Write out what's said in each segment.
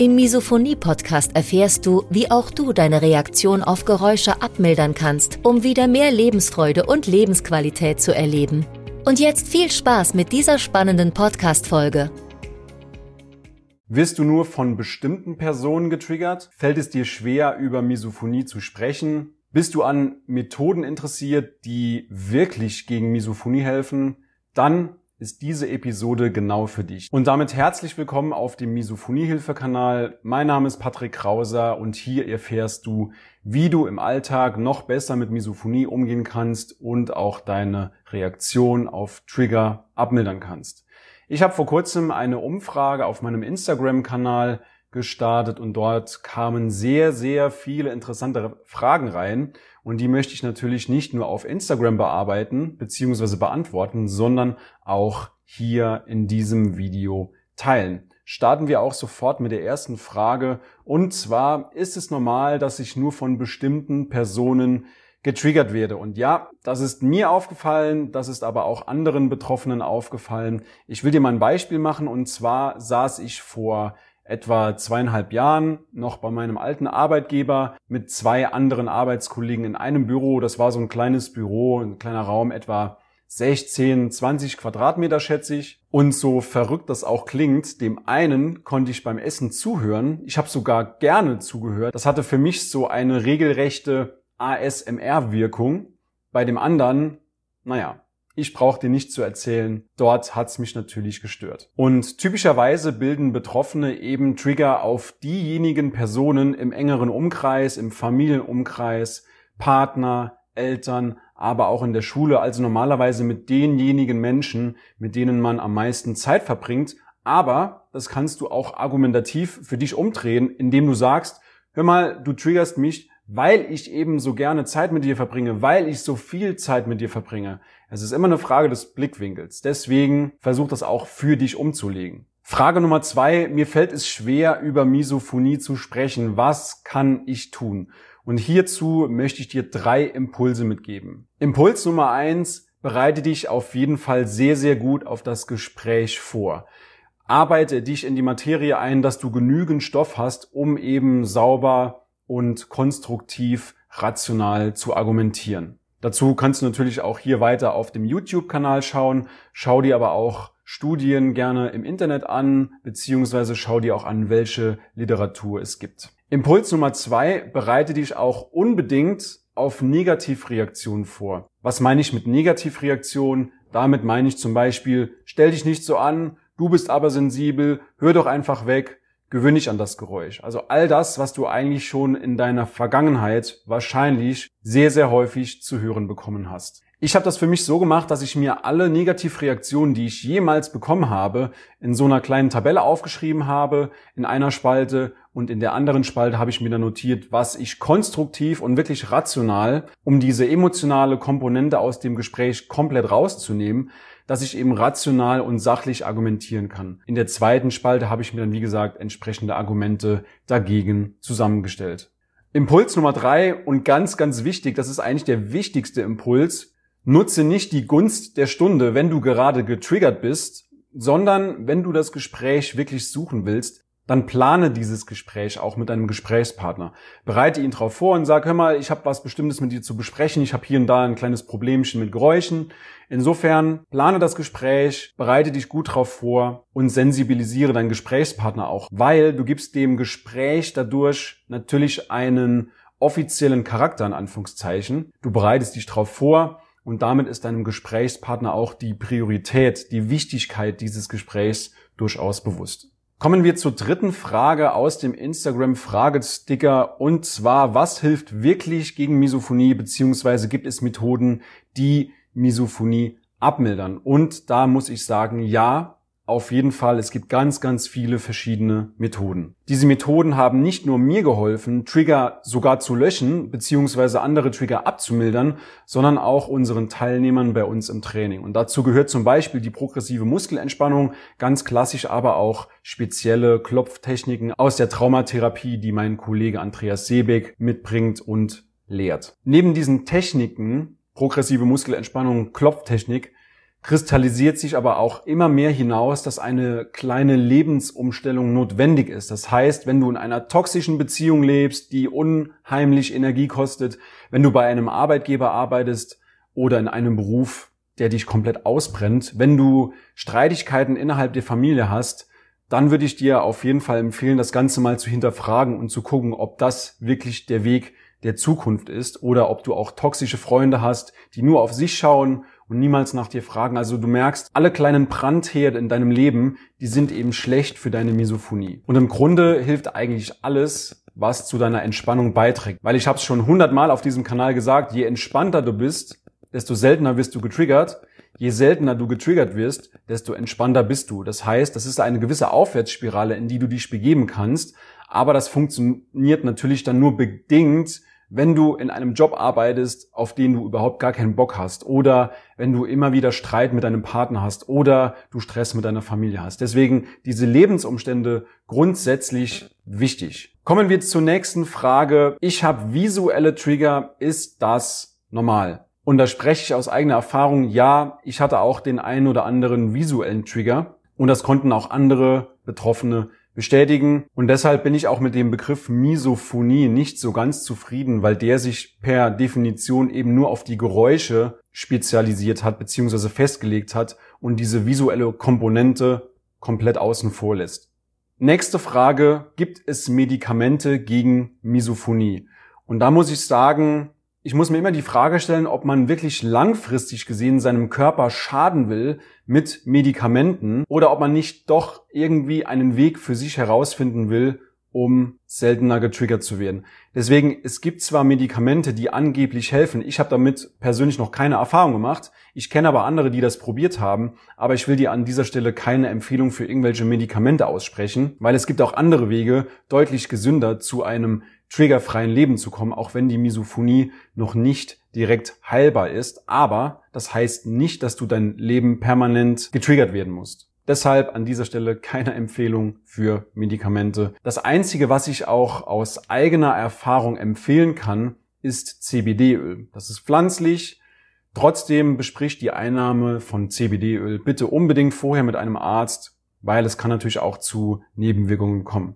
Im Misophonie-Podcast erfährst du, wie auch du deine Reaktion auf Geräusche abmildern kannst, um wieder mehr Lebensfreude und Lebensqualität zu erleben. Und jetzt viel Spaß mit dieser spannenden Podcast-Folge. Wirst du nur von bestimmten Personen getriggert? Fällt es dir schwer, über Misophonie zu sprechen? Bist du an Methoden interessiert, die wirklich gegen Misophonie helfen? Dann ist diese Episode genau für dich. Und damit herzlich willkommen auf dem Misophonie-Hilfe-Kanal. Mein Name ist Patrick Krauser und hier erfährst du, wie du im Alltag noch besser mit Misophonie umgehen kannst und auch deine Reaktion auf Trigger abmildern kannst. Ich habe vor kurzem eine Umfrage auf meinem Instagram-Kanal gestartet und dort kamen sehr, sehr viele interessante Fragen rein und die möchte ich natürlich nicht nur auf Instagram bearbeiten bzw. beantworten, sondern auch hier in diesem Video teilen. Starten wir auch sofort mit der ersten Frage und zwar ist es normal, dass ich nur von bestimmten Personen getriggert werde. Und ja, das ist mir aufgefallen, das ist aber auch anderen Betroffenen aufgefallen. Ich will dir mal ein Beispiel machen und zwar saß ich vor etwa zweieinhalb Jahren noch bei meinem alten Arbeitgeber mit zwei anderen Arbeitskollegen in einem Büro. Das war so ein kleines Büro, ein kleiner Raum, etwa 16, 20 Quadratmeter schätze ich. Und so verrückt das auch klingt, dem einen konnte ich beim Essen zuhören. Ich habe sogar gerne zugehört. Das hatte für mich so eine regelrechte ASMR-Wirkung. Bei dem anderen, naja, ich brauche dir nicht zu erzählen, dort hat's mich natürlich gestört. Und typischerweise bilden Betroffene eben Trigger auf diejenigen Personen im engeren Umkreis, im Familienumkreis, Partner, Eltern, aber auch in der Schule, also normalerweise mit denjenigen Menschen, mit denen man am meisten Zeit verbringt. Aber das kannst du auch argumentativ für dich umdrehen, indem du sagst, hör mal, du triggerst mich, weil ich eben so gerne Zeit mit dir verbringe, weil ich so viel Zeit mit dir verbringe. Es ist immer eine Frage des Blickwinkels. Deswegen versuch das auch für dich umzulegen. Frage Nummer zwei. Mir fällt es schwer, über Misophonie zu sprechen. Was kann ich tun? Und hierzu möchte ich dir drei Impulse mitgeben. Impuls Nummer eins. Bereite dich auf jeden Fall sehr, sehr gut auf das Gespräch vor. Arbeite dich in die Materie ein, dass du genügend Stoff hast, um eben sauber und konstruktiv rational zu argumentieren. Dazu kannst du natürlich auch hier weiter auf dem YouTube-Kanal schauen. Schau dir aber auch Studien gerne im Internet an, beziehungsweise schau dir auch an, welche Literatur es gibt. Impuls Nummer zwei, bereite dich auch unbedingt auf Negativreaktionen vor. Was meine ich mit Negativreaktionen? Damit meine ich zum Beispiel, stell dich nicht so an, du bist aber sensibel, hör doch einfach weg, gewöhn dich an das Geräusch. Also all das, was du eigentlich schon in deiner Vergangenheit wahrscheinlich sehr, sehr häufig zu hören bekommen hast. Ich habe das für mich so gemacht, dass ich mir alle Negativreaktionen, die ich jemals bekommen habe, in so einer kleinen Tabelle aufgeschrieben habe, in einer Spalte und in der anderen Spalte habe ich mir dann notiert, was ich konstruktiv und wirklich rational, um diese emotionale Komponente aus dem Gespräch komplett rauszunehmen, dass ich eben rational und sachlich argumentieren kann. In der zweiten Spalte habe ich mir dann, wie gesagt, entsprechende Argumente dagegen zusammengestellt. Impuls Nummer drei und ganz, ganz wichtig, das ist eigentlich der wichtigste Impuls. Nutze nicht die Gunst der Stunde, wenn du gerade getriggert bist, sondern wenn du das Gespräch wirklich suchen willst, dann plane dieses Gespräch auch mit deinem Gesprächspartner. Bereite ihn darauf vor und sag, hör mal, ich habe was Bestimmtes mit dir zu besprechen, ich habe hier und da ein kleines Problemchen mit Geräuschen. Insofern plane das Gespräch, bereite dich gut darauf vor und sensibilisiere deinen Gesprächspartner auch, weil du gibst dem Gespräch dadurch natürlich einen offiziellen Charakter in Anführungszeichen. Du bereitest dich darauf vor und damit ist deinem Gesprächspartner auch die Priorität, die Wichtigkeit dieses Gesprächs durchaus bewusst. Kommen wir zur dritten Frage aus dem Instagram Fragesticker und zwar, was hilft wirklich gegen Misophonie beziehungsweise gibt es Methoden, die Misophonie abmildern? Und da muss ich sagen, ja, auf jeden Fall, es gibt ganz, ganz viele verschiedene Methoden. Diese Methoden haben nicht nur mir geholfen, Trigger sogar zu löschen, beziehungsweise andere Trigger abzumildern, sondern auch unseren Teilnehmern bei uns im Training. Und dazu gehört zum Beispiel die progressive Muskelentspannung, ganz klassisch aber auch spezielle Klopftechniken aus der Traumatherapie, die mein Kollege Andreas Seebeck mitbringt und lehrt. Neben diesen Techniken, progressive Muskelentspannung, Klopftechnik, kristallisiert sich aber auch immer mehr hinaus, dass eine kleine Lebensumstellung notwendig ist. Das heißt, wenn du in einer toxischen Beziehung lebst, die unheimlich Energie kostet, wenn du bei einem Arbeitgeber arbeitest oder in einem Beruf, der dich komplett ausbrennt, wenn du Streitigkeiten innerhalb der Familie hast, dann würde ich dir auf jeden Fall empfehlen, das Ganze mal zu hinterfragen und zu gucken, ob das wirklich der Weg der Zukunft ist oder ob du auch toxische Freunde hast, die nur auf sich schauen und niemals nach dir fragen. Also du merkst, alle kleinen Brandherde in deinem Leben, die sind eben schlecht für deine Misophonie. Und im Grunde hilft eigentlich alles, was zu deiner Entspannung beiträgt. Weil ich habe es schon hundertmal auf diesem Kanal gesagt, je entspannter du bist, desto seltener wirst du getriggert. Je seltener du getriggert wirst, desto entspannter bist du. Das heißt, das ist eine gewisse Aufwärtsspirale, in die du dich begeben kannst. Aber das funktioniert natürlich dann nur bedingt, wenn du in einem Job arbeitest, auf den du überhaupt gar keinen Bock hast oder wenn du immer wieder Streit mit deinem Partner hast oder du Stress mit deiner Familie hast. Deswegen diese Lebensumstände grundsätzlich wichtig. Kommen wir zur nächsten Frage. Ich habe visuelle Trigger. Ist das normal? Und da spreche ich aus eigener Erfahrung. Ja, ich hatte auch den einen oder anderen visuellen Trigger und das konnten auch andere Betroffene bestätigen. Und deshalb bin ich auch mit dem Begriff Misophonie nicht so ganz zufrieden, weil der sich per Definition eben nur auf die Geräusche spezialisiert hat bzw. festgelegt hat und diese visuelle Komponente komplett außen vor lässt. Nächste Frage, gibt es Medikamente gegen Misophonie? Und da muss ich sagen, ich muss mir immer die Frage stellen, ob man wirklich langfristig gesehen seinem Körper schaden will mit Medikamenten oder ob man nicht doch irgendwie einen Weg für sich herausfinden will, um seltener getriggert zu werden. Deswegen, es gibt zwar Medikamente, die angeblich helfen. Ich habe damit persönlich noch keine Erfahrung gemacht. Ich kenne aber andere, die das probiert haben. Aber ich will dir an dieser Stelle keine Empfehlung für irgendwelche Medikamente aussprechen, weil es gibt auch andere Wege, deutlich gesünder zu einem triggerfreien Leben zu kommen, auch wenn die Misophonie noch nicht direkt heilbar ist. Aber das heißt nicht, dass du dein Leben permanent getriggert werden musst. Deshalb an dieser Stelle keine Empfehlung für Medikamente. Das Einzige, was ich auch aus eigener Erfahrung empfehlen kann, ist CBD-Öl. Das ist pflanzlich. Trotzdem bespricht die Einnahme von CBD-Öl bitte unbedingt vorher mit einem Arzt, weil es kann natürlich auch zu Nebenwirkungen kommen.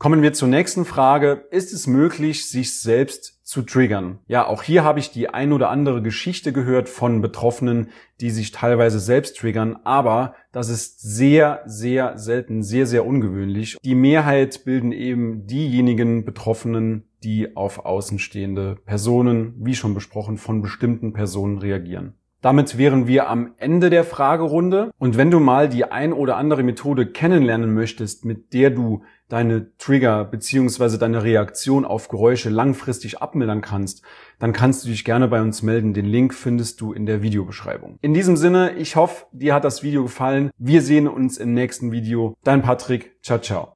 Kommen wir zur nächsten Frage. Ist es möglich, sich selbst zu triggern? Ja, auch hier habe ich die ein oder andere Geschichte gehört von Betroffenen, die sich teilweise selbst triggern, aber das ist sehr, sehr selten, sehr, sehr ungewöhnlich. Die Mehrheit bilden eben diejenigen Betroffenen, die auf außenstehende Personen, wie schon besprochen, von bestimmten Personen reagieren. Damit wären wir am Ende der Fragerunde. Und wenn du mal die ein oder andere Methode kennenlernen möchtest, mit der du deine Trigger beziehungsweise deine Reaktion auf Geräusche langfristig abmildern kannst, dann kannst du dich gerne bei uns melden. Den Link findest du in der Videobeschreibung. In diesem Sinne, ich hoffe, dir hat das Video gefallen. Wir sehen uns im nächsten Video. Dein Patrick. Ciao, ciao.